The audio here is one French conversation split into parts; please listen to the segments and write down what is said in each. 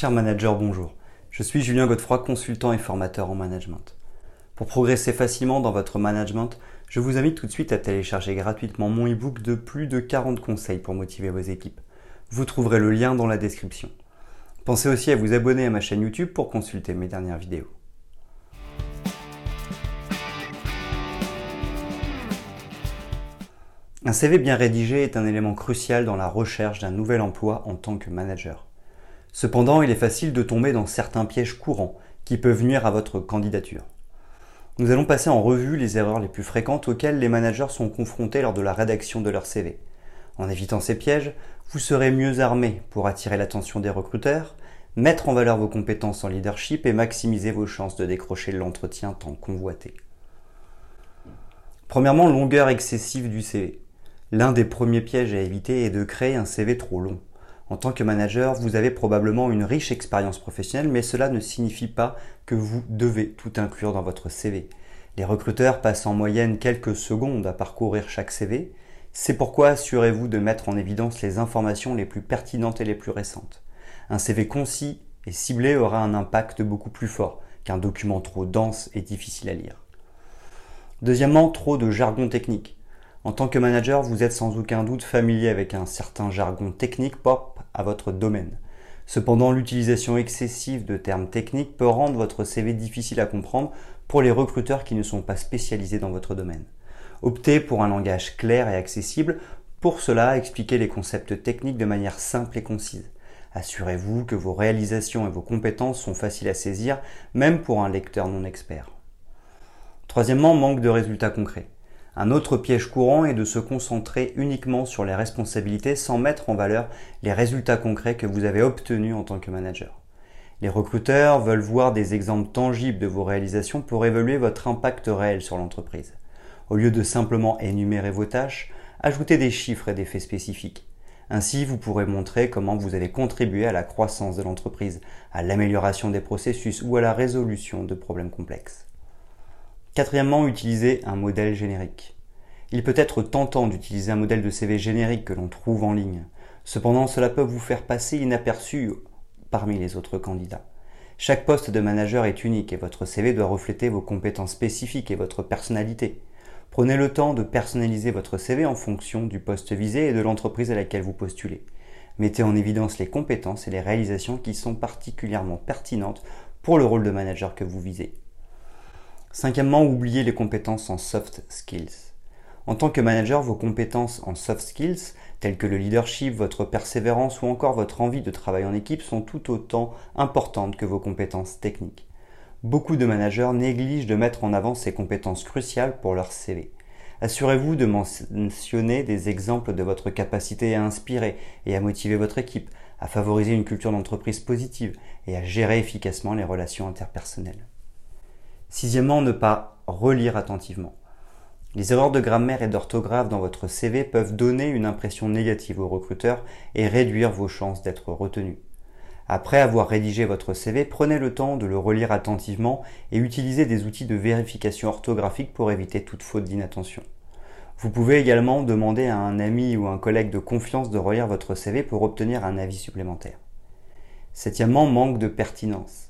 Cher manager, bonjour. Je suis Julien Godefroy, consultant et formateur en management. Pour progresser facilement dans votre management, je vous invite tout de suite à télécharger gratuitement mon e-book de plus de 40 conseils pour motiver vos équipes. Vous trouverez le lien dans la description. Pensez aussi à vous abonner à ma chaîne YouTube pour consulter mes dernières vidéos. Un CV bien rédigé est un élément crucial dans la recherche d'un nouvel emploi en tant que manager. Cependant, il est facile de tomber dans certains pièges courants qui peuvent nuire à votre candidature. Nous allons passer en revue les erreurs les plus fréquentes auxquelles les managers sont confrontés lors de la rédaction de leur CV. En évitant ces pièges, vous serez mieux armé pour attirer l'attention des recruteurs, mettre en valeur vos compétences en leadership et maximiser vos chances de décrocher l'entretien tant convoité. Premièrement, longueur excessive du CV. L'un des premiers pièges à éviter est de créer un CV trop long. En tant que manager, vous avez probablement une riche expérience professionnelle, mais cela ne signifie pas que vous devez tout inclure dans votre CV. Les recruteurs passent en moyenne quelques secondes à parcourir chaque CV. C'est pourquoi assurez-vous de mettre en évidence les informations les plus pertinentes et les plus récentes. Un CV concis et ciblé aura un impact beaucoup plus fort qu'un document trop dense et difficile à lire. Deuxièmement, trop de jargon technique. En tant que manager, vous êtes sans aucun doute familier avec un certain jargon technique propre à votre domaine. Cependant, l'utilisation excessive de termes techniques peut rendre votre CV difficile à comprendre pour les recruteurs qui ne sont pas spécialisés dans votre domaine. Optez pour un langage clair et accessible. Pour cela, expliquez les concepts techniques de manière simple et concise. Assurez-vous que vos réalisations et vos compétences sont faciles à saisir, même pour un lecteur non expert. Troisièmement, manque de résultats concrets. Un autre piège courant est de se concentrer uniquement sur les responsabilités sans mettre en valeur les résultats concrets que vous avez obtenus en tant que manager. Les recruteurs veulent voir des exemples tangibles de vos réalisations pour évaluer votre impact réel sur l'entreprise. Au lieu de simplement énumérer vos tâches, ajoutez des chiffres et des faits spécifiques. Ainsi, vous pourrez montrer comment vous avez contribué à la croissance de l'entreprise, à l'amélioration des processus ou à la résolution de problèmes complexes. Quatrièmement, utilisez un modèle générique. Il peut être tentant d'utiliser un modèle de CV générique que l'on trouve en ligne. Cependant, cela peut vous faire passer inaperçu parmi les autres candidats. Chaque poste de manager est unique et votre CV doit refléter vos compétences spécifiques et votre personnalité. Prenez le temps de personnaliser votre CV en fonction du poste visé et de l'entreprise à laquelle vous postulez. Mettez en évidence les compétences et les réalisations qui sont particulièrement pertinentes pour le rôle de manager que vous visez. Cinquièmement, oubliez les compétences en soft skills. En tant que manager, vos compétences en soft skills, telles que le leadership, votre persévérance ou encore votre envie de travailler en équipe, sont tout autant importantes que vos compétences techniques. Beaucoup de managers négligent de mettre en avant ces compétences cruciales pour leur CV. Assurez-vous de mentionner des exemples de votre capacité à inspirer et à motiver votre équipe, à favoriser une culture d'entreprise positive et à gérer efficacement les relations interpersonnelles. Sixièmement, ne pas relire attentivement. Les erreurs de grammaire et d'orthographe dans votre CV peuvent donner une impression négative aux recruteurs et réduire vos chances d'être retenu. Après avoir rédigé votre CV, prenez le temps de le relire attentivement et utilisez des outils de vérification orthographique pour éviter toute faute d'inattention. Vous pouvez également demander à un ami ou un collègue de confiance de relire votre CV pour obtenir un avis supplémentaire. Septièmement, manque de pertinence.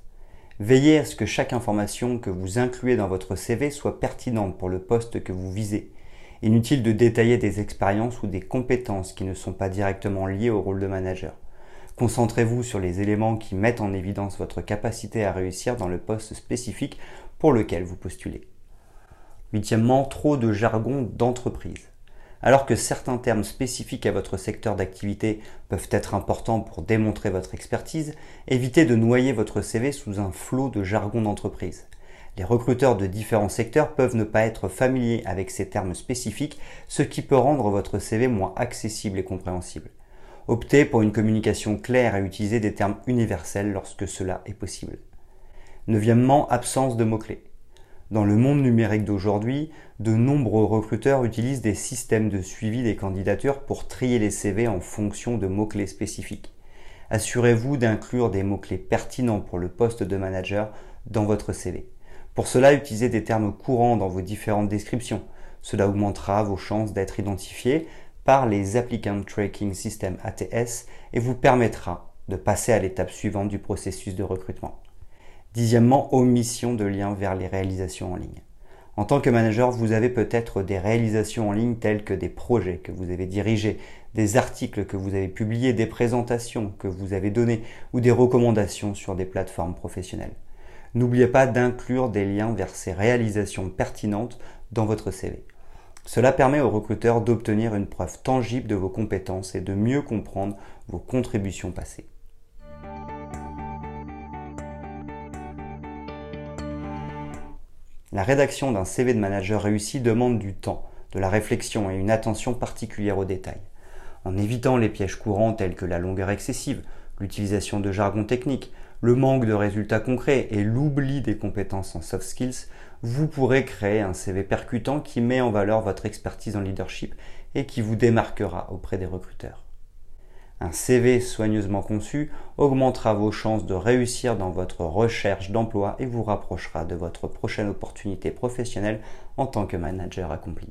Veillez à ce que chaque information que vous incluez dans votre CV soit pertinente pour le poste que vous visez. Inutile de détailler des expériences ou des compétences qui ne sont pas directement liées au rôle de manager. Concentrez-vous sur les éléments qui mettent en évidence votre capacité à réussir dans le poste spécifique pour lequel vous postulez. Huitièmement, trop de jargon d'entreprise. Alors que certains termes spécifiques à votre secteur d'activité peuvent être importants pour démontrer votre expertise, évitez de noyer votre CV sous un flot de jargon d'entreprise. Les recruteurs de différents secteurs peuvent ne pas être familiers avec ces termes spécifiques, ce qui peut rendre votre CV moins accessible et compréhensible. Optez pour une communication claire et utilisez des termes universels lorsque cela est possible. Neuvièmement, absence de mots-clés. Dans le monde numérique d'aujourd'hui, de nombreux recruteurs utilisent des systèmes de suivi des candidatures pour trier les CV en fonction de mots-clés spécifiques. Assurez-vous d'inclure des mots-clés pertinents pour le poste de manager dans votre CV. Pour cela, utilisez des termes courants dans vos différentes descriptions. Cela augmentera vos chances d'être identifié par les Applicant Tracking System ATS et vous permettra de passer à l'étape suivante du processus de recrutement. Dixièmement, omission de liens vers les réalisations en ligne. En tant que manager, vous avez peut-être des réalisations en ligne telles que des projets que vous avez dirigés, des articles que vous avez publiés, des présentations que vous avez données ou des recommandations sur des plateformes professionnelles. N'oubliez pas d'inclure des liens vers ces réalisations pertinentes dans votre CV. Cela permet aux recruteurs d'obtenir une preuve tangible de vos compétences et de mieux comprendre vos contributions passées. La rédaction d'un CV de manager réussi demande du temps, de la réflexion et une attention particulière aux détails. En évitant les pièges courants tels que la longueur excessive, l'utilisation de jargon technique, le manque de résultats concrets et l'oubli des compétences en soft skills, vous pourrez créer un CV percutant qui met en valeur votre expertise en leadership et qui vous démarquera auprès des recruteurs. Un CV soigneusement conçu augmentera vos chances de réussir dans votre recherche d'emploi et vous rapprochera de votre prochaine opportunité professionnelle en tant que manager accompli.